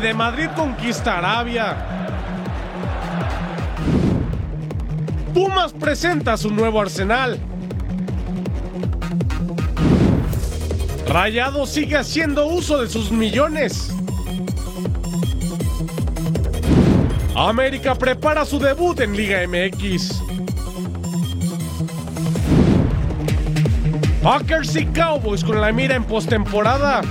De Madrid conquista Arabia. Pumas presenta su nuevo arsenal. Rayado sigue haciendo uso de sus millones. América prepara su debut en Liga MX. Packers y Cowboys con la mira en postemporada.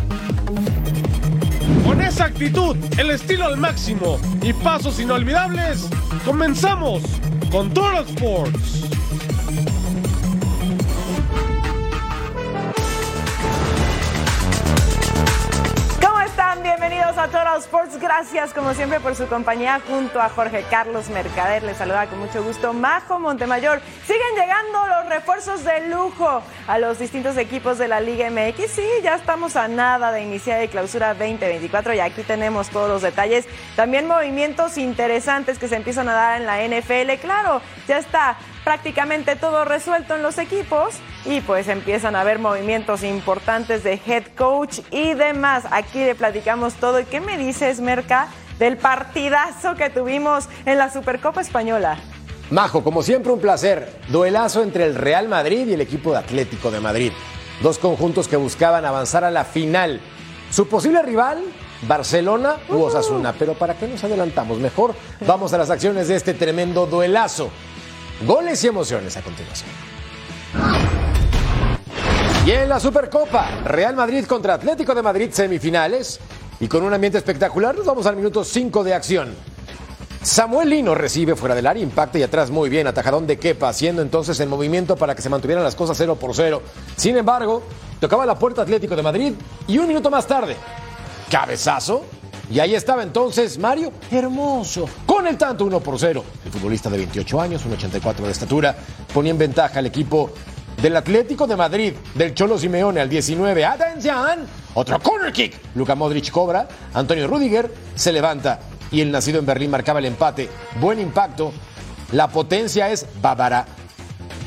Con esa actitud, el estilo al máximo y pasos inolvidables, comenzamos con Total Sports. A Total Sports. Gracias como siempre por su compañía junto a Jorge Carlos Mercader. Les saluda con mucho gusto Majo Montemayor. Siguen llegando los refuerzos de lujo a los distintos equipos de la Liga MX. Sí, ya estamos a nada de iniciar de clausura 2024 y aquí tenemos todos los detalles. También movimientos interesantes que se empiezan a dar en la NFL. Claro, ya está prácticamente todo resuelto en los equipos y pues empiezan a haber movimientos importantes de head coach y demás. Aquí le platicamos todo. ¿Y qué me dices, Merca, del partidazo que tuvimos en la Supercopa Española? Majo, como siempre, un placer. Duelazo entre el Real Madrid y el equipo de Atlético de Madrid. Dos conjuntos que buscaban avanzar a la final. Su posible rival, Barcelona u Osasuna. Pero ¿para qué nos adelantamos? Mejor vamos a las acciones de este tremendo duelazo. Goles y emociones a continuación. Y en la Supercopa, Real Madrid contra Atlético de Madrid semifinales. Y con un ambiente espectacular, nos vamos al minuto 5 de acción. Samuel Lino recibe fuera del área, impacta y atrás muy bien, atajadón de Kepa, haciendo entonces el movimiento para que se mantuvieran las cosas 0 por 0. Sin embargo, tocaba la puerta Atlético de Madrid y un minuto más tarde, cabezazo. Y ahí estaba entonces Mario Hermoso, con el tanto 1 por 0. El futbolista de 28 años, un 84 de estatura, ponía en ventaja al equipo del Atlético de Madrid, del Cholo Simeone al 19. ¡Atención! Otro corner kick. Luka Modric cobra, Antonio Rudiger se levanta y el nacido en Berlín marcaba el empate. Buen impacto. La potencia es bávara.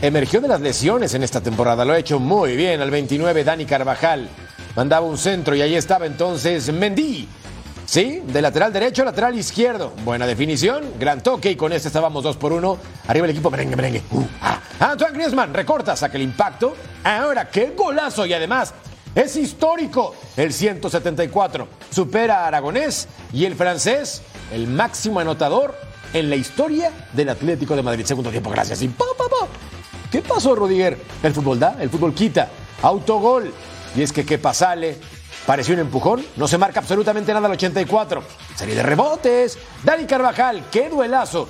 Emergió de las lesiones en esta temporada, lo ha hecho muy bien al 29 Dani Carvajal. Mandaba un centro y ahí estaba entonces Mendy. Sí, de lateral derecho lateral izquierdo. Buena definición, gran toque y con este estábamos 2 por 1. Arriba el equipo merengue, merengue. Uh, ah. Antoine Griezmann recorta, saca el impacto. Ahora, qué golazo y además es histórico. El 174 supera a Aragonés y el francés, el máximo anotador en la historia del Atlético de Madrid. Segundo tiempo, gracias. ¿Qué pasó, Rudiger? El fútbol da, el fútbol quita. Autogol. Y es que Kepa sale, pareció un empujón, no se marca absolutamente nada al 84. Serie de rebotes. Dani Carvajal, qué duelazo.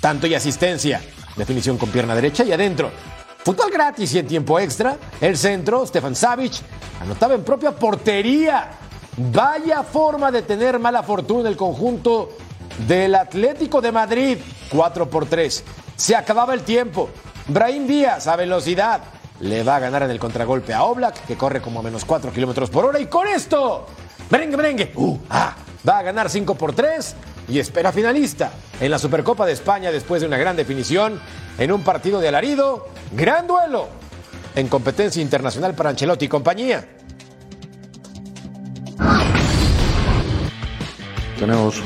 Tanto y asistencia. Definición con pierna derecha y adentro. Fútbol gratis y en tiempo extra. El centro, Stefan Savic, anotaba en propia portería. Vaya forma de tener mala fortuna el conjunto del Atlético de Madrid. 4 por 3. Se acababa el tiempo. Brahim Díaz a velocidad. Le va a ganar en el contragolpe a Oblak, que corre como a menos 4 kilómetros por hora. Y con esto, merengue, merengue, uh, ah, va a ganar 5 por 3 y espera finalista en la Supercopa de España después de una gran definición en un partido de alarido. Gran duelo en competencia internacional para Ancelotti y compañía. Tenemos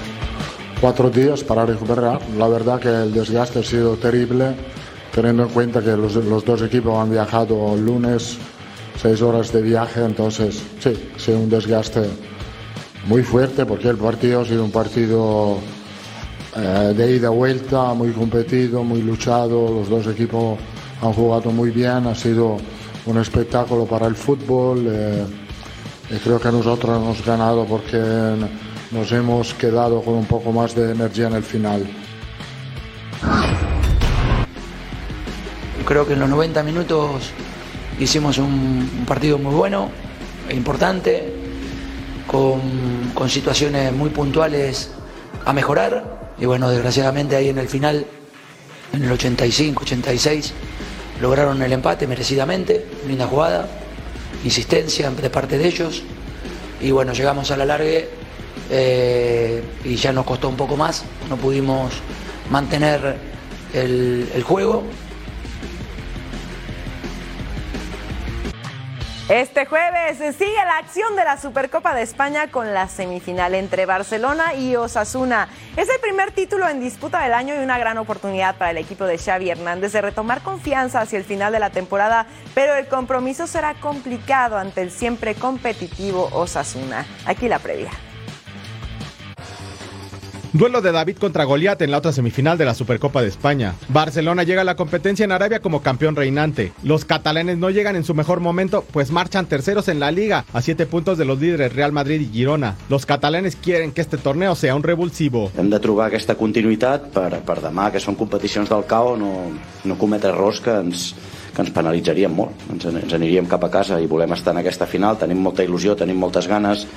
cuatro días para recuperar. La verdad que el desgaste ha sido terrible, teniendo en cuenta que los, los dos equipos han viajado lunes, seis horas de viaje, entonces sí, ha sido un desgaste muy fuerte porque el partido ha sido un partido eh, de ida y vuelta, muy competido, muy luchado, los dos equipos han jugado muy bien, ha sido un espectáculo para el fútbol eh, y creo que nosotros hemos ganado porque nos hemos quedado con un poco más de energía en el final. Creo que en los 90 minutos hicimos un, partido muy bueno, e importante, con, situaciones muy puntuales a mejorar. Y bueno, desgraciadamente ahí en el final, en el 85, 86, lograron el empate merecidamente, linda jugada, insistencia de parte de ellos. Y bueno, llegamos a la largue eh, y ya nos costó un poco más, no pudimos mantener el juego. Este jueves sigue la acción de la Supercopa de España con la semifinal entre Barcelona y Osasuna. Es el primer título en disputa del año y una gran oportunidad para el equipo de Xavi Hernández de retomar confianza hacia el final de la temporada, pero el compromiso será complicado ante el siempre competitivo Osasuna. Aquí la previa. Duelo de David contra Goliat en la otra semifinal de la Supercopa de España. Barcelona llega a la competencia en Arabia como campeón reinante. Los catalanes no llegan en su mejor momento, pues marchan terceros en la liga, a siete puntos de los líderes Real Madrid y Girona. Los catalanes quieren que este torneo sea un revulsivo. Hem de trobar aquesta continuïtat per, per demà, que són competicions del CAO, no, no cometre errors que ens, que ens penalitzarien molt. Ens, ens aniríem cap a casa i volem estar en aquesta final. Tenim molta il·lusió, tenim moltes ganes,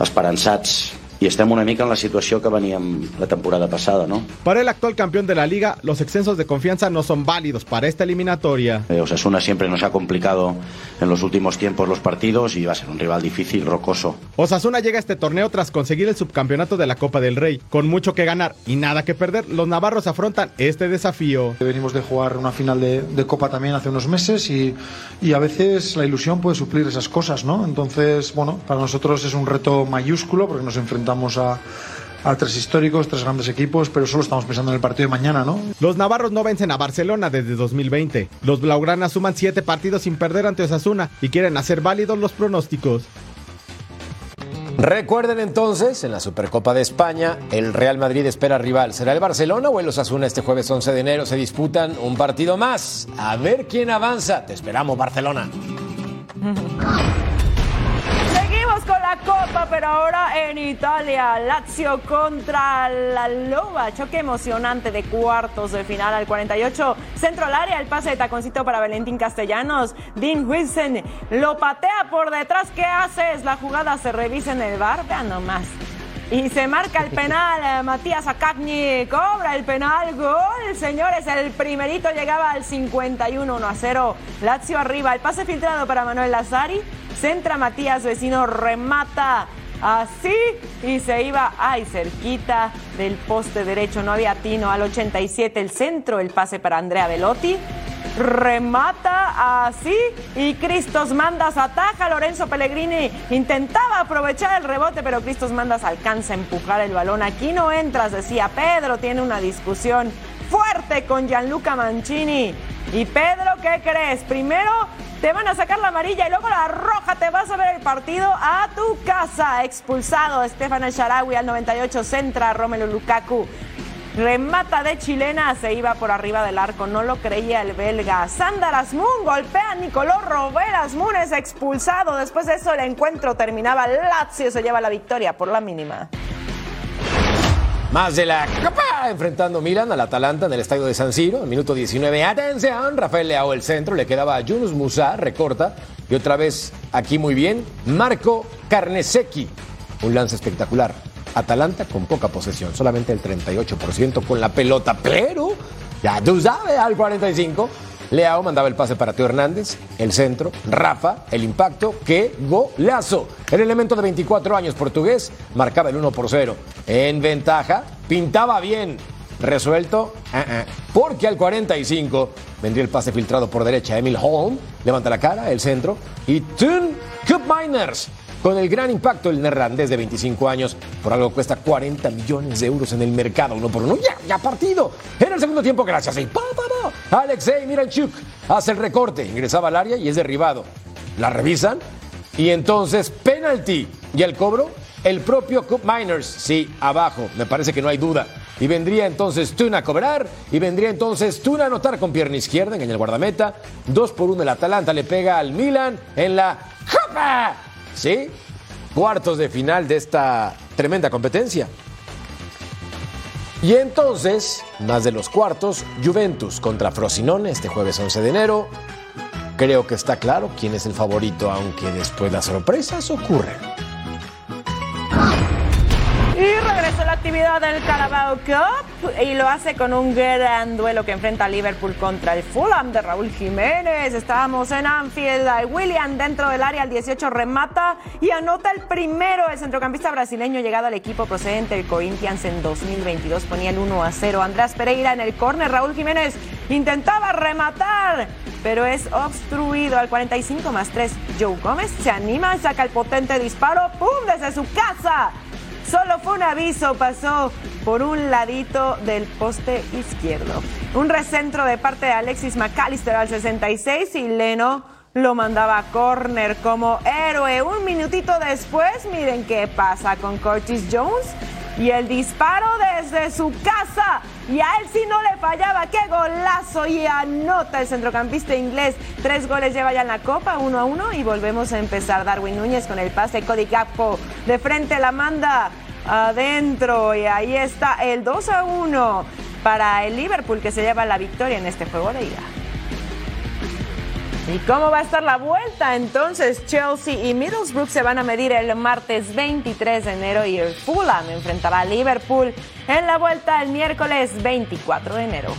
esperançats y estamos una mica en la situación que venían la temporada pasada, ¿no? Para el actual campeón de la liga, los excesos de confianza no son válidos para esta eliminatoria. Eh, Osasuna siempre nos ha complicado en los últimos tiempos los partidos y va a ser un rival difícil, rocoso. Osasuna llega a este torneo tras conseguir el subcampeonato de la Copa del Rey. Con mucho que ganar y nada que perder, los navarros afrontan este desafío. Venimos de jugar una final de, de Copa también hace unos meses y, y a veces la ilusión puede suplir esas cosas, ¿no? Entonces, bueno, para nosotros es un reto mayúsculo porque nos enfrentamos a, a tres históricos, tres grandes equipos, pero solo estamos pensando en el partido de mañana, ¿no? Los navarros no vencen a Barcelona desde 2020. Los blaugranas suman siete partidos sin perder ante Osasuna y quieren hacer válidos los pronósticos. Recuerden entonces, en la Supercopa de España, el Real Madrid espera rival. ¿Será el Barcelona o el Osasuna este jueves 11 de enero? Se disputan un partido más. A ver quién avanza. Te esperamos, Barcelona. Seguimos con la Copa, pero ahora en Italia. Lazio contra la Loba. Choque emocionante de cuartos de final al 48. Centro al área, el pase de taconcito para Valentín Castellanos. Dean Wilson lo patea por detrás. ¿Qué haces? La jugada se revisa en el bar. Vean nomás. Y se marca el penal. Matías Acagni cobra el penal. Gol, señores. El primerito llegaba al 51, 1 a 0. Lazio arriba. El pase filtrado para Manuel Lazari. Centra Matías Vecino, remata así y se iba, ay, cerquita del poste derecho. No había tino al 87. El centro, el pase para Andrea Velotti remata así y Cristos Mandas ataja. Lorenzo Pellegrini intentaba aprovechar el rebote, pero Cristos Mandas alcanza a empujar el balón. Aquí no entras, decía Pedro. Tiene una discusión fuerte con Gianluca Mancini. Y Pedro, ¿qué crees? Primero te van a sacar la amarilla y luego la roja. Te vas a ver el partido a tu casa. Expulsado Estefan El Sharawi al 98, centra Romelu Lukaku. Remata de chilena, se iba por arriba del arco, no lo creía el belga. Sandar Asmun golpea a Nicolò Robert Asmun es expulsado. Después de eso el encuentro terminaba. Lazio se lleva la victoria por la mínima. Más de la Copa, enfrentando Milan al Atalanta en el estadio de San Siro, en minuto 19. Atención, Rafael Leao el centro, le quedaba a Yunus Musa, recorta, y otra vez aquí muy bien, Marco Carnesecchi. Un lance espectacular. Atalanta con poca posesión, solamente el 38% con la pelota, pero ya tú sabes, al 45. Leao mandaba el pase para Teo Hernández, el centro, Rafa, el impacto, qué golazo. El elemento de 24 años portugués marcaba el 1 por 0. En ventaja, pintaba bien, resuelto, uh -uh. porque al 45 vendría el pase filtrado por derecha. Emil Holm levanta la cara, el centro, y Tun Cup Miners con el gran impacto, el neerlandés de 25 años, por algo cuesta 40 millones de euros en el mercado, uno por uno, ya, ya partido. En el segundo tiempo, gracias. Y pa. Alexei Miranchuk hace el recorte, ingresaba al área y es derribado. La revisan y entonces penalti. Y el cobro, el propio Cup Miners, sí, abajo, me parece que no hay duda. Y vendría entonces Tuna a cobrar. Y vendría entonces Tuna a anotar con pierna izquierda en el guardameta. Dos por uno el Atalanta le pega al Milan en la Copa. ¿Sí? Cuartos de final de esta tremenda competencia. Y entonces, más de los cuartos, Juventus contra Frosinone este jueves 11 de enero. Creo que está claro quién es el favorito, aunque después las sorpresas ocurren. Y regresó la actividad del Carabao Cup y lo hace con un gran duelo que enfrenta a Liverpool contra el Fulham de Raúl Jiménez. Estábamos en Anfield. William dentro del área al 18 remata y anota el primero. El centrocampista brasileño llegado al equipo procedente del Corinthians en 2022 ponía el 1 a 0. Andrés Pereira en el córner. Raúl Jiménez Intentaba rematar, pero es obstruido al 45 más 3. Joe Gómez se anima y saca el potente disparo. ¡Pum! Desde su casa. Solo fue un aviso, pasó por un ladito del poste izquierdo. Un recentro de parte de Alexis McAllister al 66 y Leno lo mandaba a corner como héroe. Un minutito después, miren qué pasa con Curtis Jones. Y el disparo desde su casa. Y a él sí no le fallaba. ¡Qué golazo! Y anota el centrocampista inglés. Tres goles lleva ya en la copa, uno a uno. Y volvemos a empezar. Darwin Núñez con el pase. Cody Gakpo de frente la manda adentro. Y ahí está el 2 a 1 para el Liverpool que se lleva la victoria en este juego de ida. ¿Y cómo va a estar la vuelta? Entonces Chelsea y Middlesbrough se van a medir el martes 23 de enero y el Fulham enfrentará a Liverpool en la vuelta el miércoles 24 de enero.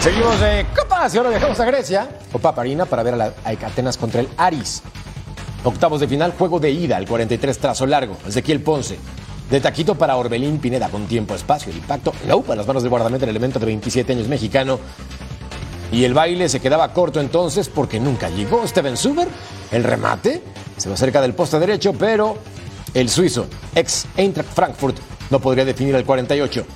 Seguimos de Copas y ahora viajamos a Grecia. Copa Parina para ver a, la, Atenas contra el Aris. Octavos de final, juego de ida, el 43 trazo largo. Ezequiel Ponce. De taquito para Orbelín Pineda con tiempo, espacio, el impacto. No, para las manos de guardameta el elemento de 27 años mexicano. Y el baile se quedaba corto entonces porque nunca llegó Steven Zuber. El remate se va cerca del poste derecho, pero el suizo, ex Eintracht Frankfurt, no podría definir el 48.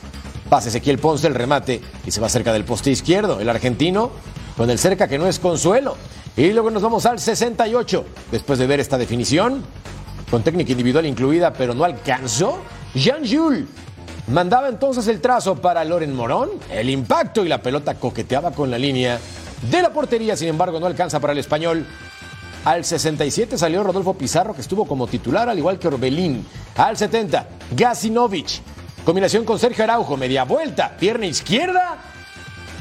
Pasa Ezequiel Ponce el remate y se va cerca del poste izquierdo. El argentino con el cerca que no es consuelo. Y luego nos vamos al 68. Después de ver esta definición, con técnica individual incluida, pero no alcanzó, Jean Jules mandaba entonces el trazo para Loren Morón. El impacto y la pelota coqueteaba con la línea de la portería, sin embargo, no alcanza para el español. Al 67 salió Rodolfo Pizarro, que estuvo como titular, al igual que Orbelín. Al 70, Gasinovich. Combinación con Sergio Araujo, media vuelta, pierna izquierda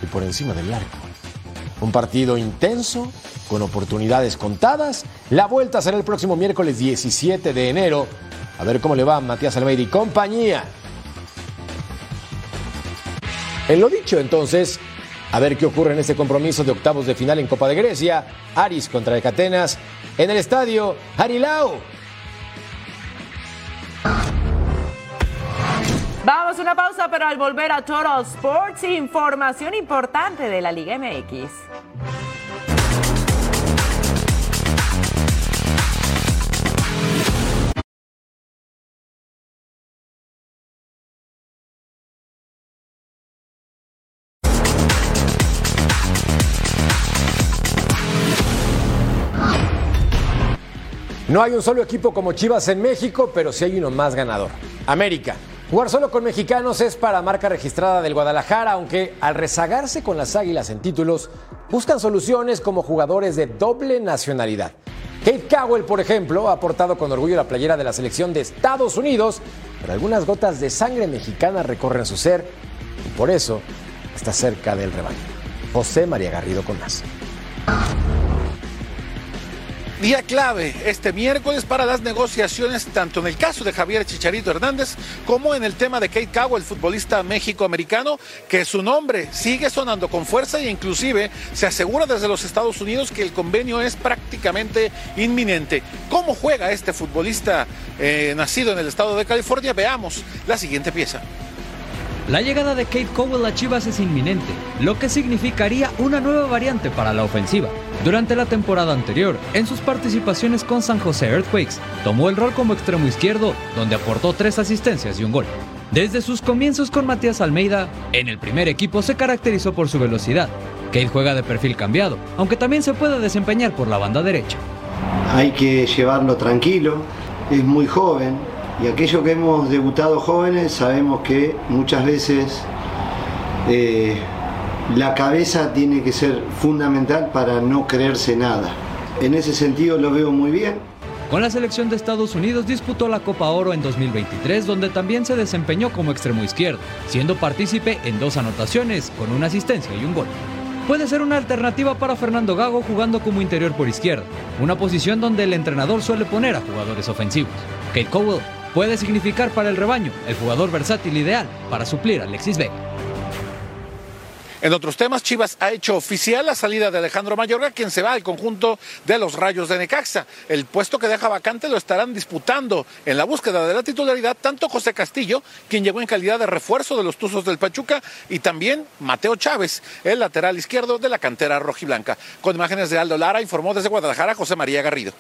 y por encima del arco. Un partido intenso, con oportunidades contadas. La vuelta será el próximo miércoles 17 de enero. A ver cómo le va a Matías Almeida y compañía. En lo dicho, entonces, a ver qué ocurre en este compromiso de octavos de final en Copa de Grecia. Aris contra Ecatenas en el estadio Harilao. Vamos a una pausa, pero al volver a Total Sports, información importante de la Liga MX. No hay un solo equipo como Chivas en México, pero sí hay uno más ganador. América. Jugar solo con mexicanos es para marca registrada del Guadalajara, aunque al rezagarse con las Águilas en títulos, buscan soluciones como jugadores de doble nacionalidad. Kate Cowell, por ejemplo, ha aportado con orgullo la playera de la selección de Estados Unidos, pero algunas gotas de sangre mexicana recorren su ser y por eso está cerca del rebaño. José María Garrido con más. Día clave este miércoles para las negociaciones, tanto en el caso de Javier Chicharito Hernández como en el tema de Kate Cowell, el futbolista méxico-americano, que su nombre sigue sonando con fuerza e inclusive se asegura desde los Estados Unidos que el convenio es prácticamente inminente. ¿Cómo juega este futbolista eh, nacido en el estado de California? Veamos la siguiente pieza. La llegada de Kate Cowell a Chivas es inminente, lo que significaría una nueva variante para la ofensiva. Durante la temporada anterior, en sus participaciones con San José Earthquakes, tomó el rol como extremo izquierdo, donde aportó tres asistencias y un gol. Desde sus comienzos con Matías Almeida, en el primer equipo se caracterizó por su velocidad. Kate juega de perfil cambiado, aunque también se puede desempeñar por la banda derecha. Hay que llevarlo tranquilo, es muy joven, y aquellos que hemos debutado jóvenes sabemos que muchas veces eh, la cabeza tiene que ser fundamental para no creerse nada. En ese sentido lo veo muy bien. Con la selección de Estados Unidos disputó la Copa Oro en 2023, donde también se desempeñó como extremo izquierdo, siendo partícipe en dos anotaciones, con una asistencia y un gol. Puede ser una alternativa para Fernando Gago jugando como interior por izquierda, una posición donde el entrenador suele poner a jugadores ofensivos. Kate Cowell puede significar para el rebaño el jugador versátil ideal para suplir a Alexis Vega. En otros temas, Chivas ha hecho oficial la salida de Alejandro Mayorga, quien se va al conjunto de los Rayos de Necaxa. El puesto que deja vacante lo estarán disputando en la búsqueda de la titularidad tanto José Castillo, quien llegó en calidad de refuerzo de los Tuzos del Pachuca, y también Mateo Chávez, el lateral izquierdo de la cantera rojiblanca. Con imágenes de Aldo Lara, informó desde Guadalajara José María Garrido.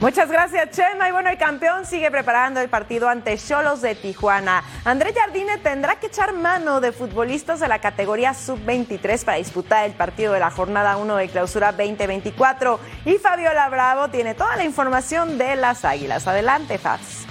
Muchas gracias, Chema. Y bueno, el campeón sigue preparando el partido ante Cholos de Tijuana. André Jardine tendrá que echar mano de futbolistas de la categoría sub-23 para disputar el partido de la jornada 1 de clausura 2024. Y Fabiola Bravo tiene toda la información de las Águilas. Adelante, Fabs.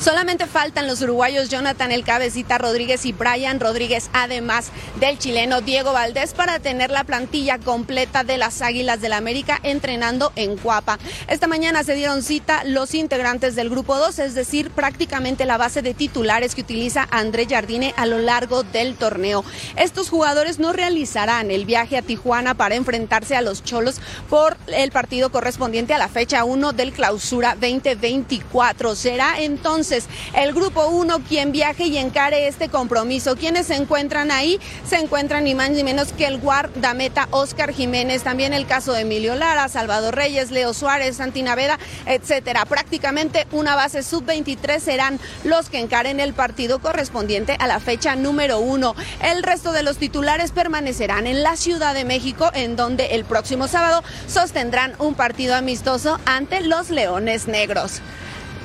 Solamente faltan los uruguayos Jonathan El Cabecita Rodríguez y Brian Rodríguez, además del chileno Diego Valdés, para tener la plantilla completa de las Águilas del la América entrenando en Cuapa. Esta mañana se dieron cita los integrantes del grupo 2, es decir, prácticamente la base de titulares que utiliza André Jardine a lo largo del torneo. Estos jugadores no realizarán el viaje a Tijuana para enfrentarse a los Cholos por el partido correspondiente a la fecha 1 del clausura 2024. Será entonces el grupo 1 quien viaje y encare este compromiso. Quienes se encuentran ahí? Se encuentran ni más ni menos que el guardameta Oscar Jiménez, también el caso de Emilio Lara, Salvador Reyes, Leo Suárez, Santi Naveda, etcétera. Prácticamente una base sub-23 serán los que encaren el partido correspondiente a la fecha número 1. El resto de los titulares permanecerán en la Ciudad de México, en donde el próximo sábado sostendrán un partido amistoso ante los Leones Negros.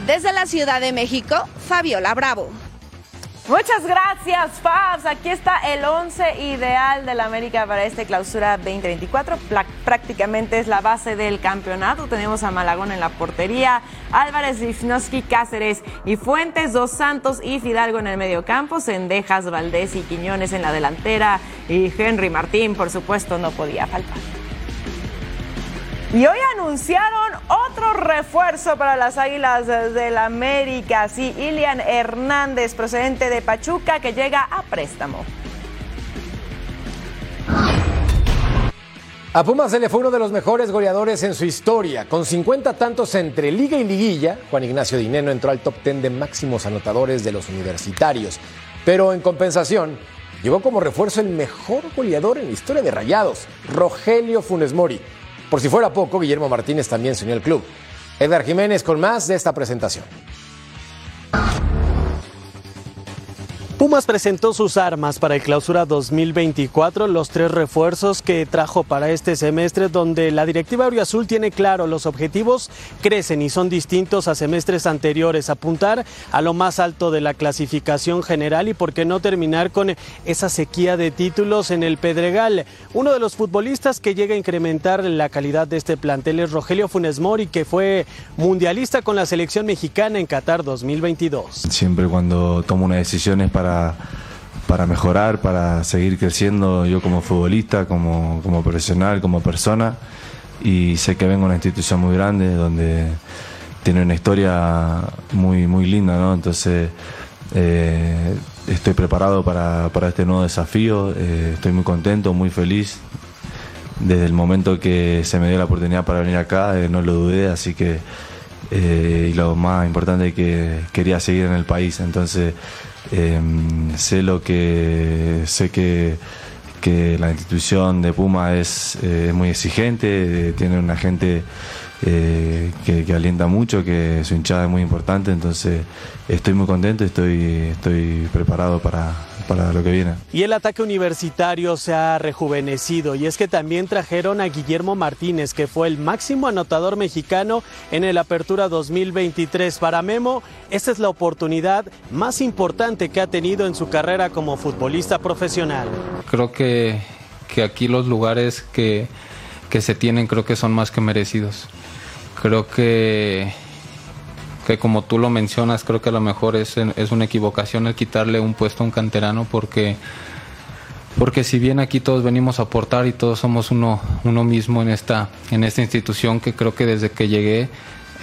Desde la Ciudad de México, Fabiola Bravo. Muchas gracias, Fabs. Aquí está el 11 ideal de la América para este clausura 2024. Prácticamente es la base del campeonato. Tenemos a Malagón en la portería, Álvarez, Lichnowsky, Cáceres y Fuentes, Dos Santos y Fidalgo en el mediocampo, Sendejas, Valdés y Quiñones en la delantera y Henry Martín, por supuesto, no podía faltar. Y hoy anunciaron otro refuerzo para las Águilas del América. Sí, Ilian Hernández, procedente de Pachuca, que llega a préstamo. A Pumas se le fue uno de los mejores goleadores en su historia. Con 50 tantos entre liga y liguilla, Juan Ignacio Dineno entró al top 10 de máximos anotadores de los universitarios. Pero en compensación, llegó como refuerzo el mejor goleador en la historia de Rayados, Rogelio Funes Mori. Por si fuera poco, Guillermo Martínez también se unió al club. Edgar Jiménez con más de esta presentación. Pumas presentó sus armas para el clausura 2024, los tres refuerzos que trajo para este semestre, donde la directiva Azul tiene claro los objetivos crecen y son distintos a semestres anteriores, apuntar a lo más alto de la clasificación general y por qué no terminar con esa sequía de títulos en el Pedregal. Uno de los futbolistas que llega a incrementar la calidad de este plantel es Rogelio Funes Mori, que fue mundialista con la selección mexicana en Qatar 2022. Siempre cuando tomo una decisión es para para, mejorar, para seguir creciendo yo como futbolista, como, como profesional, como persona. Y sé que vengo a una institución muy grande donde tiene una historia muy, muy linda, ¿no? Entonces eh, estoy preparado para, este nuevo desafío, eh, estoy muy contento, muy feliz. Desde el momento que se me dio la oportunidad para venir acá, eh, no lo dudé, así que y lo más importante es que quería seguir en el país. Entonces Em, sé lo que sé que, que la institución de Puma es eh, muy exigente, tiene una gente eh, que, alienta mucho, que su hinchada es muy importante, entonces estoy muy contento, estoy, estoy preparado para, para lo que viene. Y el ataque universitario se ha rejuvenecido y es que también trajeron a Guillermo Martínez, que fue el máximo anotador mexicano en el Apertura 2023. Para Memo, esta es la oportunidad más importante que ha tenido en su carrera como futbolista profesional. Creo que, que aquí los lugares que, que se tienen creo que son más que merecidos. Creo que que como tú lo mencionas, creo que a lo mejor es, es una equivocación el quitarle un puesto a un canterano porque, porque si bien aquí todos venimos a aportar y todos somos uno, uno mismo en esta, en esta institución que creo que desde que llegué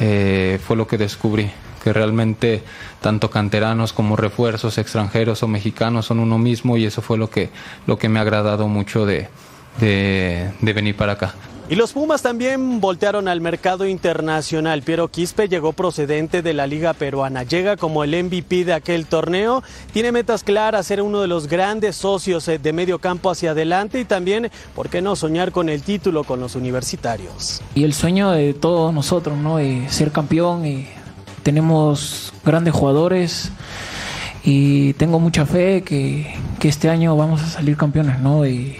eh, fue lo que descubrí que realmente tanto canteranos como refuerzos extranjeros o mexicanos son uno mismo y eso fue lo que, lo que me ha agradado mucho de, de venir para acá. Y los Pumas también voltearon al mercado internacional. Piero Quispe llegó procedente de la Liga Peruana. Llega como el MVP de aquel torneo. Tiene metas claras, ser uno de los grandes socios eh, de medio campo hacia adelante y también, ¿por qué no soñar con el título con los universitarios? Y el sueño de todos nosotros, ¿no? De ser campeón. Y tenemos grandes jugadores y tengo mucha fe que, este año vamos a salir campeones, ¿no? Y,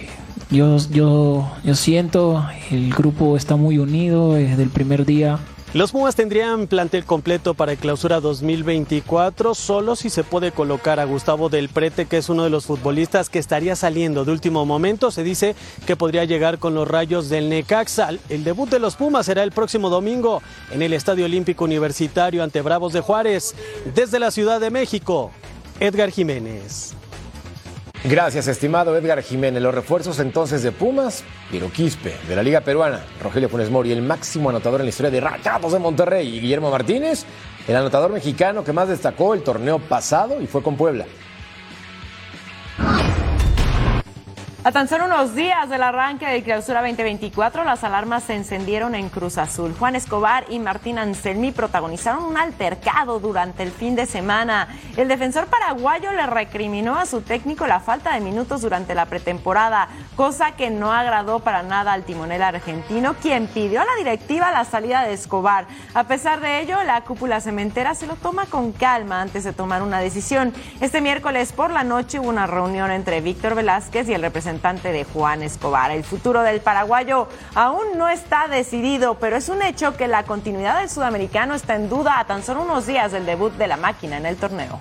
yo, yo, yo siento, el grupo está muy unido desde el primer día. Los Pumas tendrían plantel completo para el clausura 2024, solo si se puede colocar a Gustavo Del Prete, que es uno de los futbolistas que estaría saliendo de último momento. Se dice que podría llegar con los rayos del Necaxa. El debut de los Pumas será el próximo domingo en el Estadio Olímpico Universitario ante Bravos de Juárez. Desde la Ciudad de México, Edgar Jiménez. Gracias, estimado Edgar Jiménez. Los refuerzos entonces de Pumas, Piero Quispe, de la Liga Peruana, Rogelio Funes Mori, el máximo anotador en la historia de Rayados de Monterrey, y Guillermo Martínez, el anotador mexicano que más destacó el torneo pasado y fue con Puebla. A tan solo unos días del arranque de Clausura 2024, las alarmas se encendieron en Cruz Azul. Juan Escobar y Martín Anselmi protagonizaron un altercado durante el fin de semana. El defensor paraguayo le recriminó a su técnico la falta de minutos durante la pretemporada, cosa que no agradó para nada al timonel argentino, quien pidió a la directiva la salida de Escobar. A pesar de ello, la cúpula cementera se lo toma con calma antes de tomar una decisión. Este miércoles por la noche hubo una reunión entre Víctor Velázquez y el representante de Juan Escobar. El futuro del paraguayo aún no está decidido, pero es un hecho que la continuidad del sudamericano está en duda a tan solo unos días del debut de la máquina en el torneo.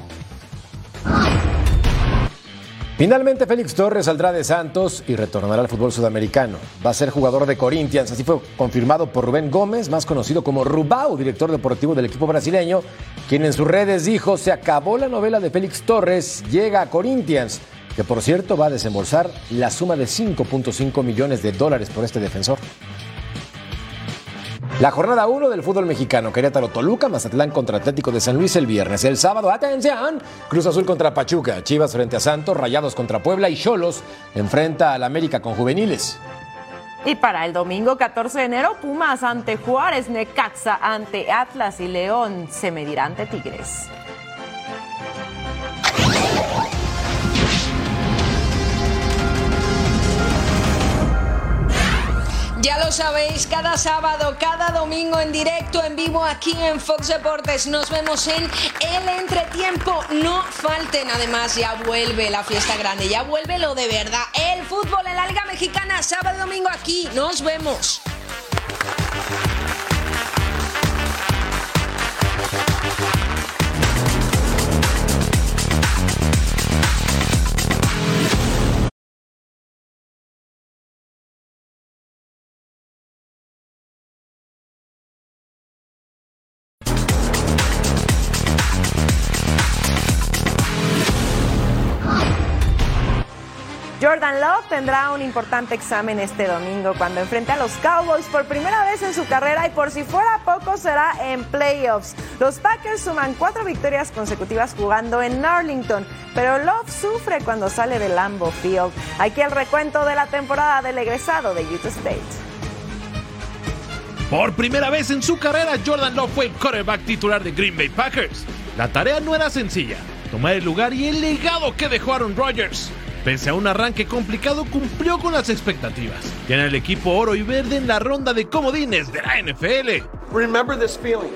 Finalmente, Félix Torres saldrá de Santos y retornará al fútbol sudamericano. Va a ser jugador de Corinthians, así fue confirmado por Rubén Gómez, más conocido como Rubao, director deportivo del equipo brasileño, quien en sus redes dijo: Se acabó la novela de Félix Torres, llega a Corinthians que por cierto va a desembolsar la suma de 5.5 millones de dólares por este defensor. La jornada 1 del fútbol mexicano, Querétaro Toluca, Mazatlán contra Atlético de San Luis el viernes. El sábado, atención, Cruz Azul contra Pachuca, Chivas frente a Santos, Rayados contra Puebla y Cholos enfrenta al América con juveniles. Y para el domingo 14 de enero, Pumas ante Juárez, Necaxa ante Atlas y León se medirá ante Tigres. Ya lo sabéis, cada sábado, cada domingo en directo, en vivo aquí en Fox Deportes. Nos vemos en el entretiempo. No falten, además, ya vuelve la fiesta grande, ya vuelve lo de verdad. El fútbol en la Liga Mexicana, sábado y domingo aquí. Nos vemos. Jordan Love tendrá un importante examen este domingo cuando enfrente a los Cowboys por primera vez en su carrera y por si fuera poco será en playoffs. Los Packers suman cuatro victorias consecutivas jugando en Arlington, pero Love sufre cuando sale de Lambeau Field. Aquí el recuento de la temporada del egresado de Utah State. Por primera vez en su carrera, Jordan Love fue el quarterback titular de Green Bay Packers. La tarea no era sencilla, tomar el lugar y el legado que dejó Aaron Rodgers. Pese a un arranque complicado, cumplió con las expectativas. Tiene el equipo oro y verde en la ronda de comodines de la NFL. Remember this feeling,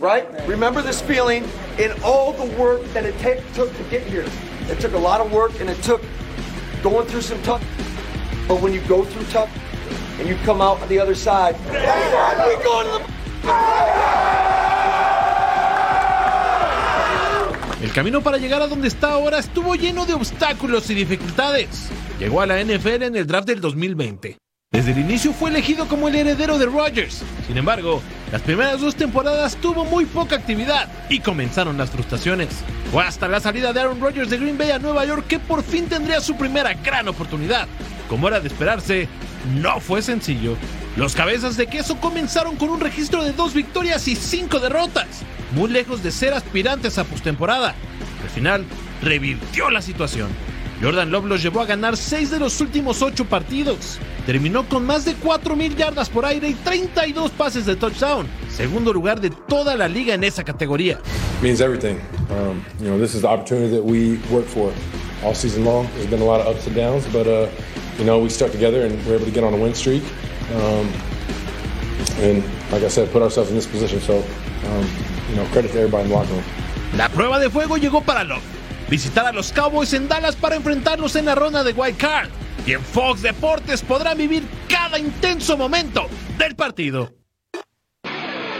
right? Remember this feeling in all the work that it took to get here. It took a lot of work and it took going through some tough. But when you go through tough and you come out on the other side, we going to the. El camino para llegar a donde está ahora estuvo lleno de obstáculos y dificultades. Llegó a la NFL en el draft del 2020. Desde el inicio fue elegido como el heredero de Rodgers. Sin embargo, las primeras dos temporadas tuvo muy poca actividad y comenzaron las frustraciones. Fue hasta la salida de Aaron Rodgers de Green Bay a Nueva York que por fin tendría su primera gran oportunidad. Como era de esperarse, no fue sencillo. Los cabezas de queso comenzaron con un registro de dos victorias y cinco derrotas, muy lejos de ser aspirantes a postemporada. Al final, revirtió la situación. Jordan Love los llevó a ganar seis de los últimos ocho partidos. terminó con más de 4.000 yardas por aire y 32 pases de touchdown, segundo lugar de toda la liga en esa categoría. means everything. Um, you know, this is the opportunity that we work for all season long. There's been a lot of ups and downs, but uh, you know, we stuck together and we're able to get on a win streak. Um, and like I said, put ourselves in this position. So, um, La prueba de fuego llegó para Love. Visitar a los Cowboys en Dallas para enfrentarlos en la ronda de Wild Card. Y en Fox Deportes podrán vivir cada intenso momento del partido.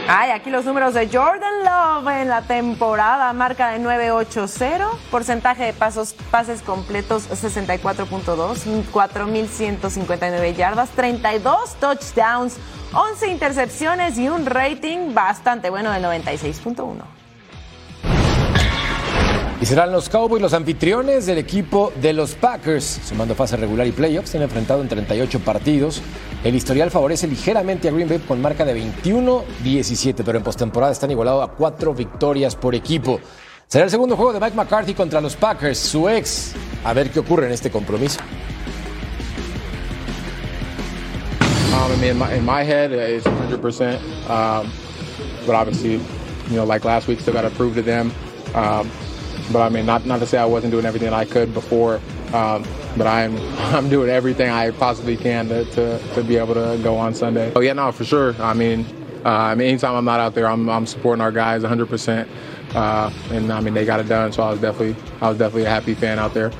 Ay, aquí los números de Jordan Love en la temporada, marca de 980, porcentaje de pasos, pases completos 64.2, 4.159 yardas, 32 touchdowns, 11 intercepciones y un rating bastante bueno de 96.1. Y serán los Cowboys los anfitriones del equipo de los Packers. Sumando fase regular y playoffs, se han enfrentado en 38 partidos. El historial favorece ligeramente a Green Bay con marca de 21-17, pero en postemporada están igualados a cuatro victorias por equipo. Será el segundo juego de Mike McCarthy contra los Packers, su ex. A ver qué ocurre en este compromiso. Um, I mean, in my, in my head, uh, it's 100%. Um, but obviously, you know, like last week, still got to to them. Um, but I mean, not to say I wasn't doing everything I could before. Um, but I'm I'm doing everything I possibly can to, to, to be able to go on Sunday. Oh yeah, no, for sure. I mean, uh, I mean, anytime I'm not out there, I'm I'm supporting our guys 100%. Uh, and I mean, they got it done, so I was definitely I was definitely a happy fan out there.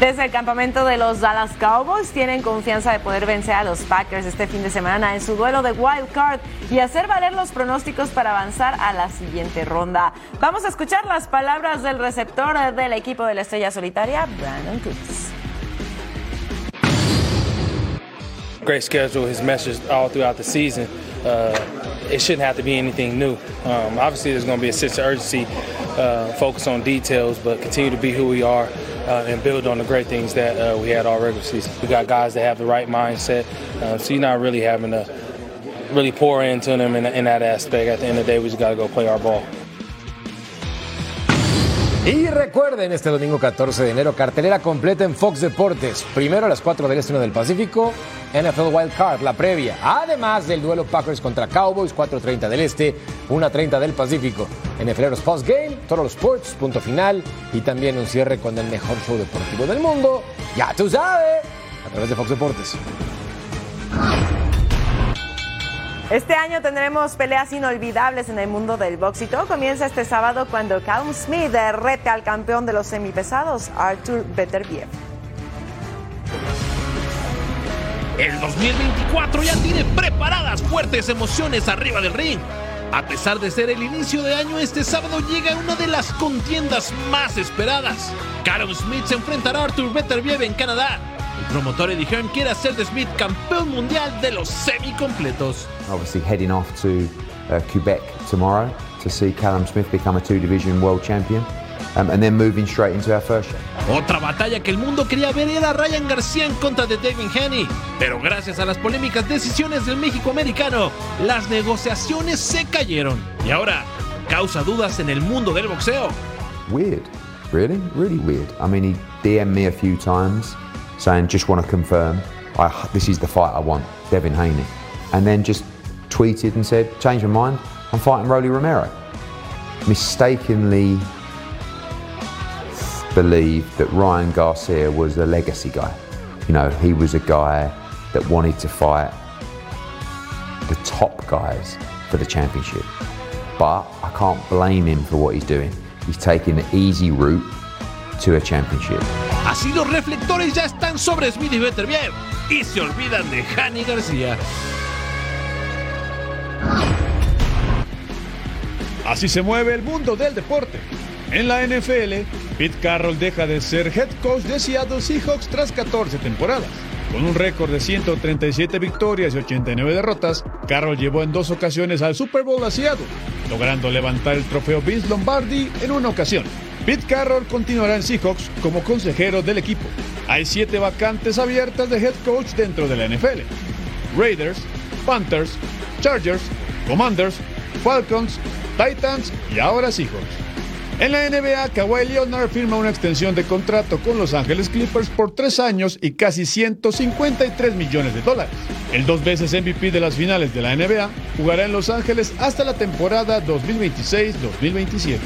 Desde el campamento de los Dallas Cowboys tienen confianza de poder vencer a los Packers este fin de semana en su duelo de wild card y hacer valer los pronósticos para avanzar a la siguiente ronda. Vamos a escuchar las palabras del receptor del equipo de la estrella solitaria, Brandon Cooks. great schedule, his message all throughout the season. Uh, it shouldn't have to be anything new. Um, obviously, there's going to be a sense of urgency, uh, focus on details, but continue to be who we are uh, and build on the great things that uh, we had all regular season. We got guys that have the right mindset, uh, so you're not really having to really pour into them in, in that aspect. At the end of the day, we just got to go play our ball. Y recuerden, este domingo 14 de enero, cartelera completa en Fox Deportes. Primero a las 4 del Este 1 del Pacífico, NFL Wild Card, la previa. Además del duelo Packers contra Cowboys, 4.30 del Este, 1.30 del Pacífico. NFLeros Postgame, Total Sports, punto final. Y también un cierre con el mejor show deportivo del mundo. Ya tú sabes, a través de Fox Deportes. Este año tendremos peleas inolvidables en el mundo del box y todo comienza este sábado cuando Callum Smith rete al campeón de los semipesados, Arthur Beterbiev. El 2024 ya tiene preparadas fuertes emociones arriba del ring. A pesar de ser el inicio de año, este sábado llega una de las contiendas más esperadas. Callum Smith se enfrentará a Arthur Beterbiev en Canadá. El promotor Eddie Hearn quiere hacer de Smith campeón mundial de los semicompletos. Obviously, heading off to uh, Quebec tomorrow to see Callum Smith become a two division world champion. Um, and then moving straight into our first show. Otra batalla que el mundo quería ver era Ryan García en contra de David Haney. Pero gracias a las polémicas decisiones del México americano, las negociaciones se cayeron. Y ahora, causa dudas en el mundo del boxeo. Weird, really, really weird. I mean, he DM'd me a few times saying, just want to confirm, I, this is the fight I want, Devin Haney. And then just tweeted and said, change my mind, I'm fighting Rolly Romero. Mistakenly believed that Ryan Garcia was a legacy guy. You know, he was a guy that wanted to fight the top guys for the championship. But I can't blame him for what he's doing. He's taking the easy route to a championship. Así los reflectores ya están sobre Smith y Beterbiev y se olvidan de Haney García. Así se mueve el mundo del deporte. En la NFL, Pete Carroll deja de ser head coach de Seattle Seahawks tras 14 temporadas. Con un récord de 137 victorias y 89 derrotas, Carroll llevó en dos ocasiones al Super Bowl a Seattle, logrando levantar el trofeo Vince Lombardi en una ocasión. Pete Carroll continuará en Seahawks como consejero del equipo. Hay siete vacantes abiertas de head coach dentro de la NFL. Raiders, Panthers, Chargers, Commanders, Falcons, Titans y ahora Seahawks. En la NBA, Kawhi Leonard firma una extensión de contrato con Los Ángeles Clippers por tres años y casi 153 millones de dólares. El dos veces MVP de las finales de la NBA jugará en Los Ángeles hasta la temporada 2026-2027.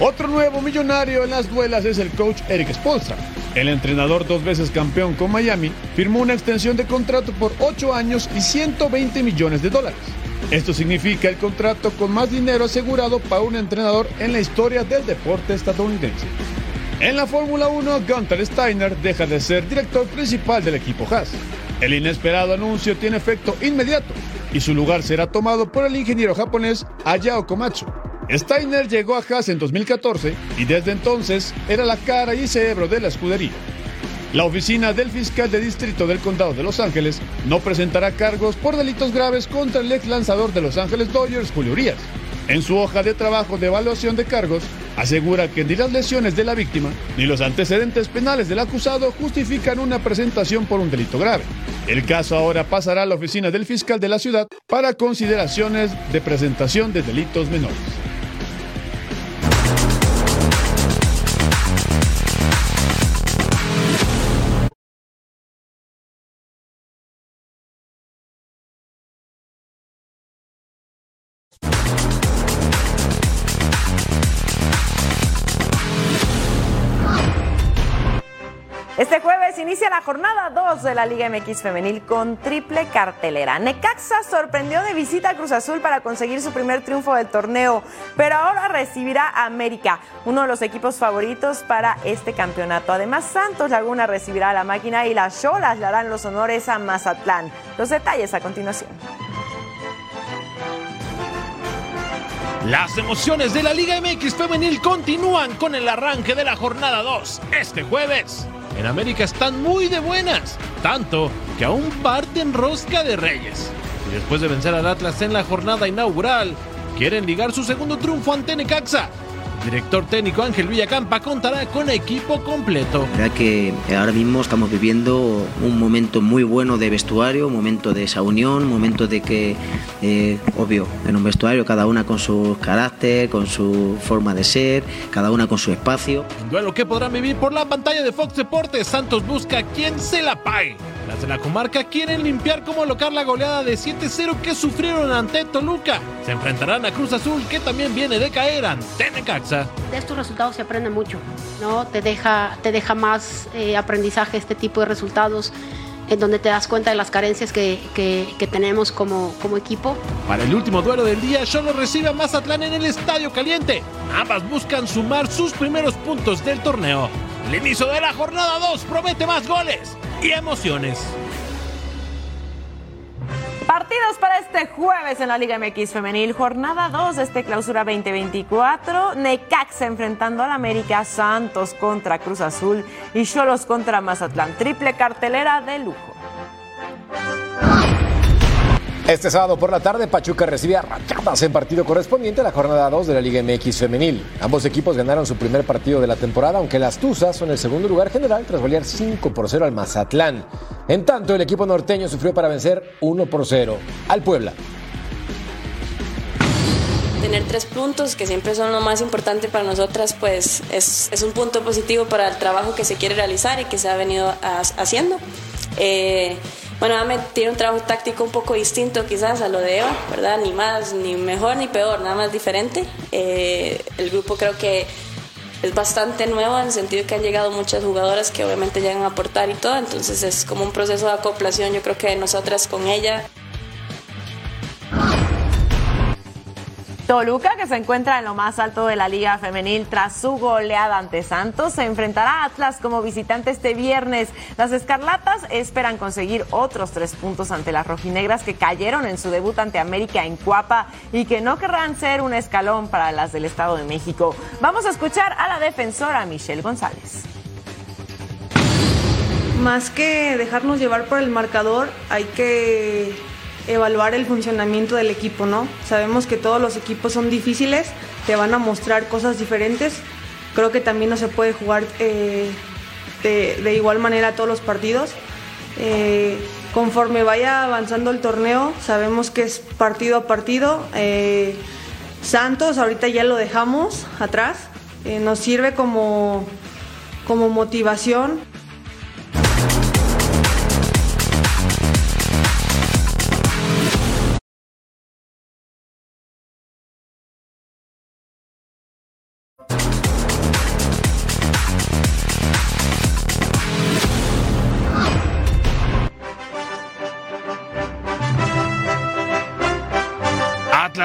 Otro nuevo millonario en las duelas es el coach Eric Spoelstra. El entrenador dos veces campeón con Miami firmó una extensión de contrato por ocho años y 120 millones de dólares. Esto significa el contrato con más dinero asegurado para un entrenador en la historia del deporte estadounidense. En la Fórmula 1, Gunther Steiner deja de ser director principal del equipo Haas. El inesperado anuncio tiene efecto inmediato y su lugar será tomado por el ingeniero japonés Ayao Komatsu. Steiner llegó a Haas en 2014 y desde entonces era la cara y cerebro de la escudería. La oficina del fiscal de distrito del condado de Los Ángeles no presentará cargos por delitos graves contra el ex lanzador de Los Ángeles Dodgers, Julio Urias. En su hoja de trabajo de evaluación de cargos, asegura que ni las lesiones de la víctima ni los antecedentes penales del acusado justifican una presentación por un delito grave. El caso ahora pasará a la oficina del fiscal de la ciudad para consideraciones de presentación de delitos menores. Jornada 2 de la Liga MX Femenil con triple cartelera. Necaxa sorprendió de visita a Cruz Azul para conseguir su primer triunfo del torneo, pero ahora recibirá a América, uno de los equipos favoritos para este campeonato. Además, Santos Laguna recibirá a la máquina y las Cholas le harán los honores a Mazatlán. Los detalles a continuación. Las emociones de la Liga MX femenil continúan con el arranque de la jornada 2 este jueves. En América están muy de buenas, tanto que aún parten rosca de Reyes. Y después de vencer al Atlas en la jornada inaugural, quieren ligar su segundo triunfo ante Necaxa. Director técnico Ángel Villacampa contará con equipo completo. La verdad que ahora mismo estamos viviendo un momento muy bueno de vestuario, un momento de esa unión, un momento de que, eh, obvio, en un vestuario cada una con su carácter, con su forma de ser, cada una con su espacio. Un duelo que podrán vivir por la pantalla de Fox Deportes. Santos busca quien se la pague. Las de la comarca quieren limpiar como local la goleada de 7-0 que sufrieron ante Toluca. Se enfrentarán a Cruz Azul que también viene de caer ante Necaxa. De estos resultados se aprende mucho, ¿no? Te deja, te deja más eh, aprendizaje este tipo de resultados en donde te das cuenta de las carencias que, que, que tenemos como, como, equipo. Para el último duelo del día, solo recibe a Mazatlán en el Estadio Caliente. Ambas buscan sumar sus primeros puntos del torneo. El inicio de la jornada 2 promete más goles y emociones. Partidos para este jueves en la Liga MX Femenil, jornada 2 de este clausura 2024. Necaxa enfrentando al América, Santos contra Cruz Azul y Cholos contra Mazatlán. Triple cartelera de lujo. Este sábado por la tarde, Pachuca recibe a Rayadas en partido correspondiente a la jornada 2 de la Liga MX Femenil. Ambos equipos ganaron su primer partido de la temporada, aunque las Tuzas son el segundo lugar general tras golear 5 por 0 al Mazatlán. En tanto, el equipo norteño sufrió para vencer 1 por 0 al Puebla. Tener tres puntos, que siempre son lo más importante para nosotras, pues es, un punto positivo para el trabajo que se quiere realizar y que se ha venido haciendo. Eh, bueno, Ahmed tiene un trabajo táctico un poco distinto quizás a lo de Eva, ¿verdad? Ni más, ni mejor, ni peor, nada más diferente. Eh, el grupo creo que es bastante nuevo en el sentido que han llegado muchas jugadoras que obviamente llegan a aportar y todo, entonces es como un proceso de acoplación, yo creo que nosotras con ella. Toluca, que se encuentra en lo más alto de la Liga Femenil tras su goleada ante Santos, se enfrentará a Atlas como visitante este viernes. Las Escarlatas esperan conseguir otros tres puntos ante las rojinegras que cayeron en su debut ante América en Cuapa y que no querrán ser un escalón para las del Estado de México. Vamos a escuchar a la defensora Michelle González. Más que dejarnos llevar por el marcador, hay que evaluar el funcionamiento del equipo, ¿no? Sabemos que todos los equipos son difíciles, te van a mostrar cosas diferentes. Creo que también no se puede jugar eh, de, igual manera todos los partidos. Eh, conforme vaya avanzando el torneo, sabemos que es partido a partido. Eh, Santos, ahorita ya lo dejamos atrás. nos sirve como, como motivación.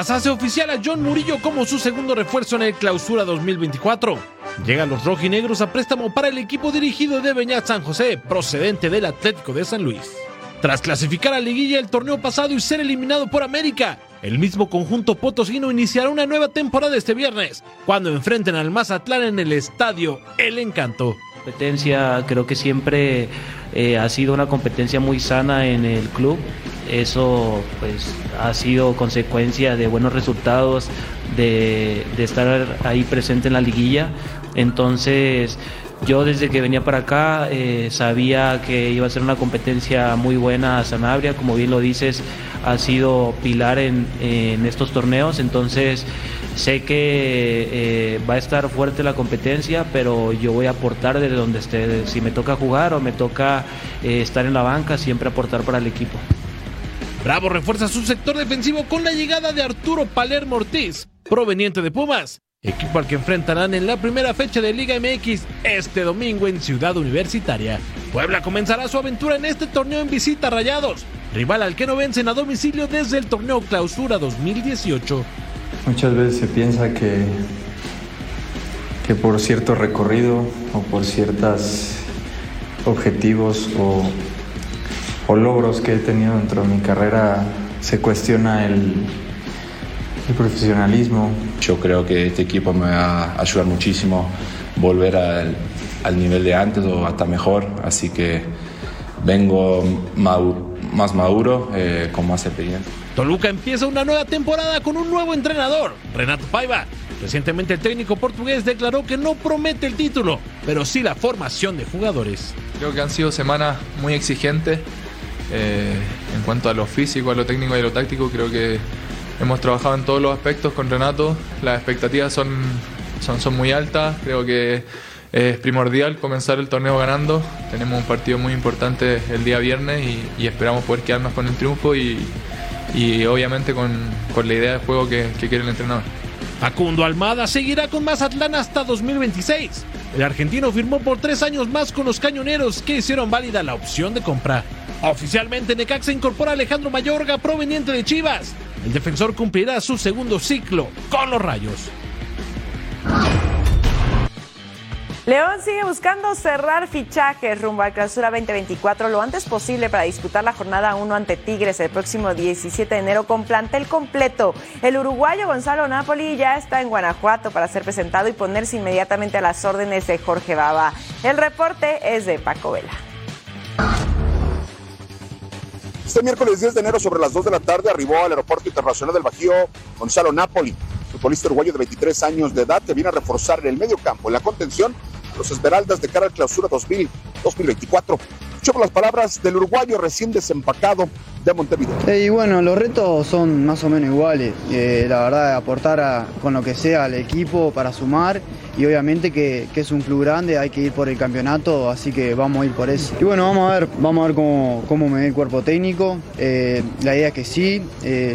Atlas hace oficial a John Murillo como su segundo refuerzo en el Clausura 2024. Llegan los rojinegros a préstamo para el equipo dirigido de Beñat San José, procedente del Atlético de San Luis. Tras clasificar a liguilla el torneo pasado y ser eliminado por América, el mismo conjunto potosino iniciará una nueva temporada este viernes, cuando enfrenten al Mazatlán en el estadio El Encanto. competencia creo que siempre eh, ha sido una competencia muy sana en el club. Eso pues ha sido consecuencia de buenos resultados, de, estar ahí presente en la liguilla. Entonces yo desde que venía para acá eh, sabía que iba a ser una competencia muy buena a Sanabria, como bien lo dices, ha sido pilar en, en estos torneos, entonces sé que eh, va a estar fuerte la competencia, pero yo voy a aportar desde donde esté, si me toca jugar o me toca eh, estar en la banca, siempre aportar para el equipo. Bravo refuerza su sector defensivo con la llegada de Arturo Palermo Ortiz, proveniente de Pumas, equipo al que enfrentarán en la primera fecha de Liga MX este domingo en Ciudad Universitaria. Puebla comenzará su aventura en este torneo en visita a Rayados, rival al que no vencen a domicilio desde el torneo Clausura 2018. Muchas veces se piensa que, que por cierto recorrido o por ciertos objetivos o, o logros que he tenido dentro de mi carrera se cuestiona el, el profesionalismo. Yo creo que este equipo me va a ayudar muchísimo volver al, al nivel de antes o hasta mejor, así que vengo más maduro, eh, con más experiencia. Toluca empieza una nueva temporada con un nuevo entrenador, Renato Paiva. Recientemente el técnico portugués declaró que no promete el título, pero sí la formación de jugadores. Creo que han sido semanas muy exigentes eh, en cuanto a lo físico, a lo técnico y a lo táctico. Creo que hemos trabajado en todos los aspectos con Renato. Las expectativas son, son, muy altas. Creo que es primordial comenzar el torneo ganando. Tenemos un partido muy importante el día viernes y, esperamos poder quedarnos con el triunfo y, y obviamente con, con la idea de juego que, que quiere el entrenador. Facundo Almada seguirá con Mazatlán hasta 2026. El argentino firmó por tres años más con los cañoneros que hicieron válida la opción de compra. Oficialmente Necaxa incorpora a Alejandro Mayorga proveniente de Chivas. El defensor cumplirá su segundo ciclo con los Rayos. León sigue buscando cerrar fichajes rumbo al clausura 2024 lo antes posible para disputar la jornada 1 ante Tigres el próximo 17 de enero con plantel completo. El uruguayo Gonzalo Napoli ya está en Guanajuato para ser presentado y ponerse inmediatamente a las órdenes de Jorge Baba. El reporte es de Paco Vela. Este miércoles 10 de enero sobre las 2 de la tarde arribó al Aeropuerto Internacional del Bajío Gonzalo Napoli, futbolista uruguayo de 23 años de edad que viene a reforzar en el medio campo, en la contención, a los Esmeraldas de cara al clausura 2000, 2024. Escuchemos las palabras del uruguayo recién desempacado de Montevideo. Eh, Y bueno, los retos son más o menos iguales. Eh, la verdad, aportar con lo que sea al equipo para sumar y obviamente que, es un club grande, hay que ir por el campeonato, así que vamos a ir por eso. Y bueno, vamos a ver, vamos a ver cómo, me ve el cuerpo técnico. Eh, la idea es que sí,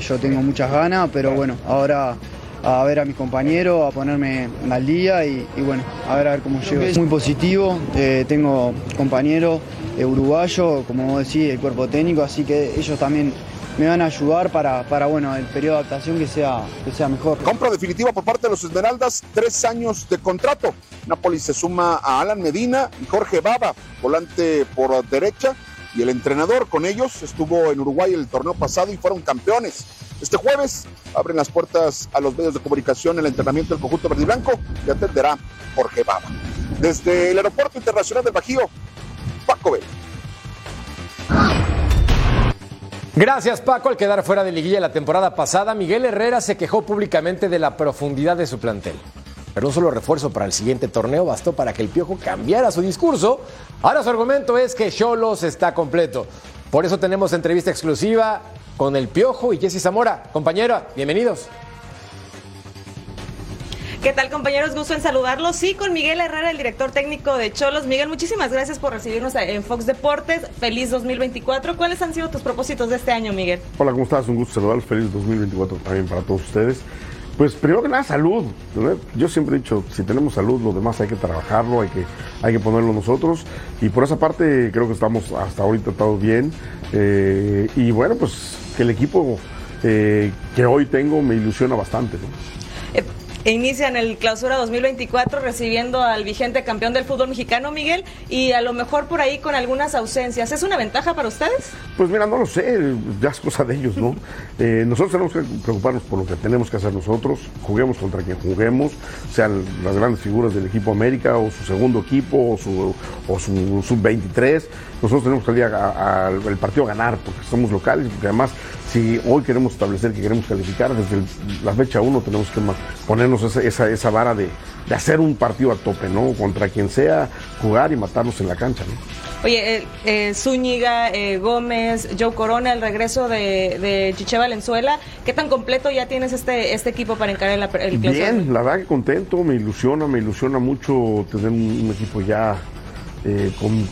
yo tengo muchas ganas, pero bueno, ahora a ver a mis compañeros, a ponerme al día y, bueno, a ver a ver cómo llego. Es muy positivo, tengo compañeros uruguayos, como vos decís, el cuerpo técnico, así que ellos también me van a ayudar para, para bueno, el periodo de adaptación que sea, que sea mejor. Compra definitiva por parte de los Esmeraldas, tres años de contrato. Napoli se suma a Alan Medina y Jorge Baba, volante por derecha, y el entrenador con ellos estuvo en Uruguay el torneo pasado y fueron campeones. Este jueves abren las puertas a los medios de comunicación el entrenamiento del conjunto verde y blanco que atenderá Jorge Baba. Desde el Aeropuerto Internacional del Bajío, Paco Vela. Gracias Paco. Al quedar fuera de liguilla la temporada pasada, Miguel Herrera se quejó públicamente de la profundidad de su plantel. Pero un solo refuerzo para el siguiente torneo bastó para que el Piojo cambiara su discurso. Ahora su argumento es que Cholos está completo. Por eso tenemos entrevista exclusiva con el Piojo y Jesse Zamora. Compañera, bienvenidos. ¿Qué tal compañeros? Gusto en saludarlos. Sí, con Miguel Herrera, el director técnico de Cholos. Miguel, muchísimas gracias por recibirnos en Fox Deportes. Feliz 2024. ¿Cuáles han sido tus propósitos de este año, Miguel? Hola, ¿cómo estás? Un gusto saludarlos. Feliz 2024 también para todos ustedes. Pues primero que nada, salud. Yo siempre he dicho, si tenemos salud, lo demás hay que trabajarlo, hay que, hay que ponerlo nosotros. Y por esa parte creo que estamos hasta ahorita todos bien. Eh, y bueno, pues que el equipo eh, que hoy tengo me ilusiona bastante. E inician el clausura 2024 recibiendo al vigente campeón del fútbol mexicano, Miguel, y a lo mejor por ahí con algunas ausencias. ¿Es una ventaja para ustedes? Pues mira, no lo sé, ya es cosa de ellos, ¿no? Eh, nosotros tenemos que preocuparnos por lo que tenemos que hacer nosotros, juguemos contra quien juguemos, sean las grandes figuras del equipo América o su segundo equipo o su, o su sub-23. Nosotros tenemos que salir al partido a ganar porque somos locales, porque además si hoy queremos establecer que queremos calificar, desde la fecha 1 tenemos que ponernos esa, esa, vara de, hacer un partido a tope, ¿no? Contra quien sea, jugar y matarlos en la cancha, ¿no? Oye, eh, eh, Zúñiga, eh, Gómez, Joe Corona, el regreso de, de Chiche Valenzuela, ¿qué tan completo ya tienes este, este equipo para encarar el, el Bien, la verdad que contento, me ilusiona, me ilusiona mucho tener un, equipo ya con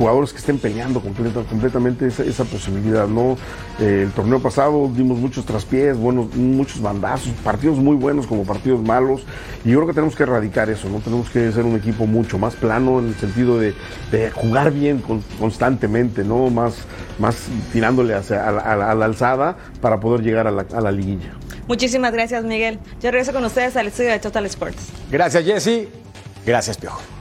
jugadores que estén peleando completamente esa, posibilidad, ¿no? Eh, el torneo pasado dimos muchos traspiés, buenos, muchos bandazos, partidos muy buenos como partidos malos, y yo creo que tenemos que erradicar eso, ¿no? Tenemos que ser un equipo mucho más plano en el sentido de, jugar bien constantemente, ¿no? Más, más tirándole hacia, a, la, alzada para poder llegar a la, a la liguilla. Muchísimas gracias, Miguel. Yo regreso con ustedes al estudio de Total Sports. Gracias, Jesse. Gracias, Piojo.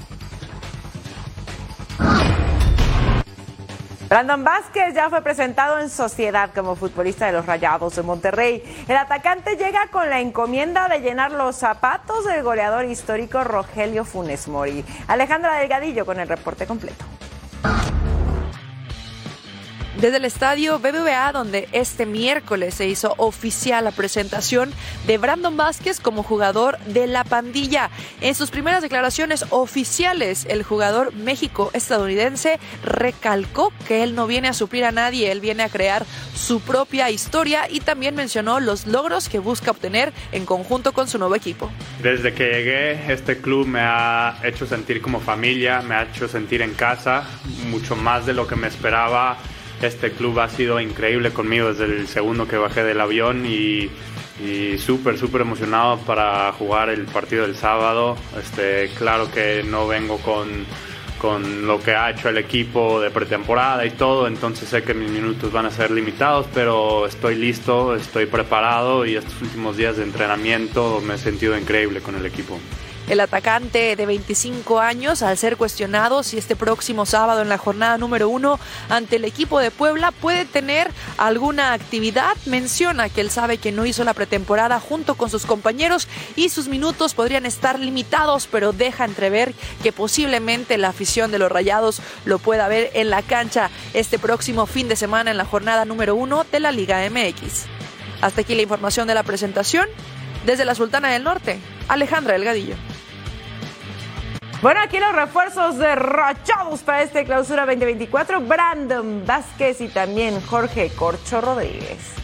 Brandon Vázquez ya fue presentado en sociedad como futbolista de los Rayados de Monterrey. El atacante llega con la encomienda de llenar los zapatos del goleador histórico Rogelio Funes Mori. Alejandra Delgadillo con el reporte completo desde el estadio BBVA, donde este miércoles se hizo oficial la presentación de Brandon Vázquez como jugador de la pandilla. En sus primeras declaraciones oficiales, el jugador México-estadounidense recalcó que él no viene a suplir a nadie, él viene a crear su propia historia y también mencionó los logros que busca obtener en conjunto con su nuevo equipo. Desde que llegué, este club me ha hecho sentir como familia, me ha hecho sentir en casa, mucho más de lo que me esperaba este club ha sido increíble conmigo desde el segundo que bajé del avión y, súper, súper emocionado para jugar el partido del sábado. Este, claro que no vengo con, con lo que ha hecho el equipo de pretemporada y todo, entonces sé que mis minutos van a ser limitados, pero estoy listo, estoy preparado y estos últimos días de entrenamiento me he sentido increíble con el equipo. El atacante de 25 años, al ser cuestionado si este próximo sábado en la jornada número uno ante el equipo de Puebla puede tener alguna actividad, menciona que él sabe que no hizo la pretemporada junto con sus compañeros y sus minutos podrían estar limitados, pero deja entrever que posiblemente la afición de los Rayados lo pueda ver en la cancha este próximo fin de semana en la jornada número uno de la Liga MX. Hasta aquí la información de la presentación. Desde la Sultana del Norte, Alejandra Delgadillo. Bueno, aquí los refuerzos de Rachados para este clausura 2024, Brandon Vázquez y también Jorge Corcho Rodríguez.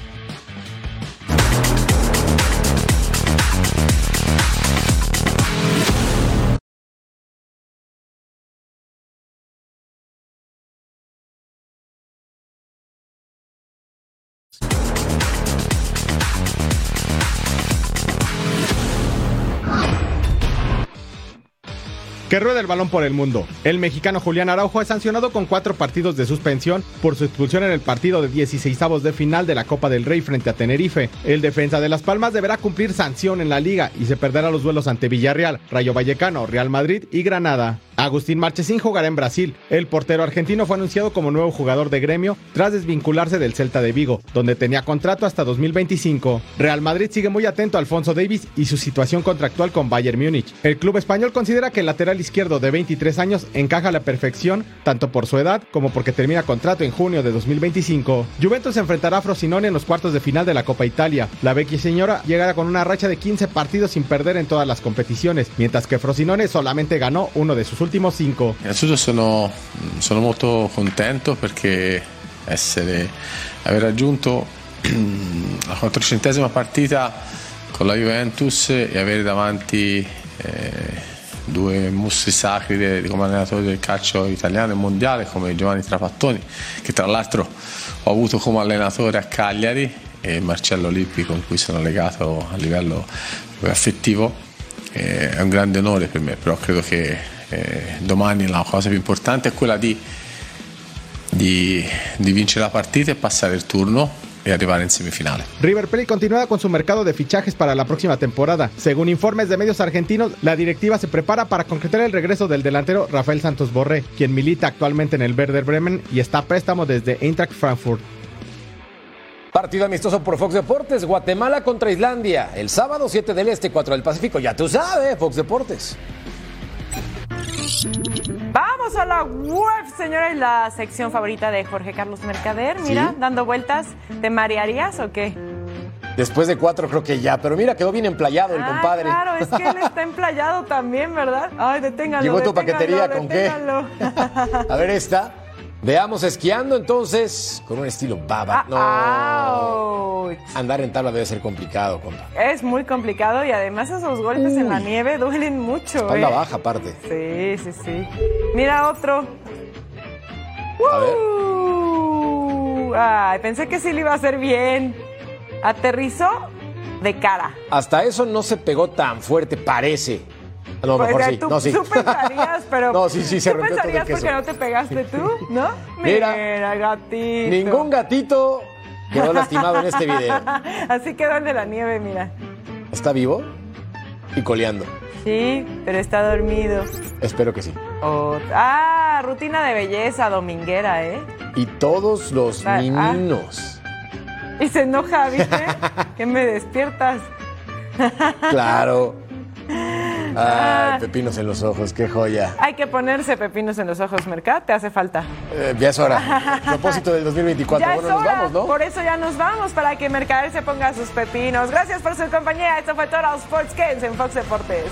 Que rueda el balón por el mundo. El mexicano Julián Araujo es sancionado con cuatro partidos de suspensión por su expulsión en el partido de 16 de final de la Copa del Rey frente a Tenerife. El defensa de Las Palmas deberá cumplir sanción en la liga y se perderá los duelos ante Villarreal, Rayo Vallecano, Real Madrid y Granada. Agustín Marchesín jugará en Brasil. El portero argentino fue anunciado como nuevo jugador de gremio tras desvincularse del Celta de Vigo, donde tenía contrato hasta 2025. Real Madrid sigue muy atento a Alfonso Davis y su situación contractual con Bayern Múnich. El club español considera que el lateral izquierdo de 23 años encaja a la perfección, tanto por su edad como porque termina contrato en junio de 2025. Juventus enfrentará a Frosinone en los cuartos de final de la Copa Italia. La vecchia señora llegará con una racha de 15 partidos sin perder en todas las competiciones, mientras que Frosinone solamente ganó uno de sus últimos cinco. Innanzitutto sono, sono molto contento perché essere, aver raggiunto la quattrocentesima partita con la Juventus e avere davanti eh, due mostri sacri de- di- come allenatori del calcio italiano e mondiale come Giovanni Trapattoni che tra l'altro ho avuto come allenatore a Cagliari e Marcello Lippi con cui sono legato a livello affettivo Eh, è un grande onore per me però credo che eh, domani la cosa più importante è quella di, di, di vincere la partita e passare il turno e arrivare in semifinale River Plate continúa con su mercado de fichajes para la próxima temporada. Según informes de medios argentinos, la directiva se prepara para concretar el regreso del delantero Rafael Santos Borré, quien milita actualmente en el Werder Bremen y está a préstamo desde Eintracht Frankfurt. Partido amistoso por Fox Deportes, Guatemala contra Islandia. El sábado 7 del Este, 4 del Pacífico. Ya tú sabes, Fox Deportes. Vamos a la web, señores, la sección favorita de Jorge Carlos Mercader. Mira, Sí. dando vueltas. ¿Te marearías o qué? Después de cuatro creo que ya, pero mira, quedó bien emplayado el Ah, compadre. claro, es que él está emplayado también, ¿verdad? Ay, deténgalo. Llegó tu paquetería, ¿con qué? A ver esta. Veamos esquiando entonces con un estilo baba. No. Ouch. Andar en tabla debe ser complicado, compa. Es muy complicado y además esos golpes en la nieve duelen mucho. Espalda ¿eh? baja aparte. Sí, sí, sí. Mira otro. A ver. Ay, pensé que sí le iba a hacer bien. Aterrizó de cara. Hasta eso no se pegó tan fuerte, parece. No, Pues, mejor ya sí. tú, no, sí. tú pensarías, pero. No, sí, sí, se ¿Tú rompió todo el pensarías queso. porque no te pegaste tú, ¿no? Mira. gatito. Ningún gatito quedó lastimado en este video. Así quedó el de la nieve, mira. ¿Está vivo? Y coleando. Sí, pero está dormido. Espero que sí. Oh, ah, rutina de belleza dominguera, ¿eh? Y todos los Ah, ah. niños. Y se enoja, ¿viste? que me despiertas. Claro. Ah. Ay, pepinos en los ojos, qué joya. Hay que ponerse pepinos en los ojos, Mercat, te hace falta. Eh, ya es hora. Propósito del 2024. Ya bueno, es nos vamos, ¿no? por eso ya nos vamos, para que Mercader se ponga sus pepinos. Gracias por su compañía, esto fue Total Sports Games en Fox Deportes.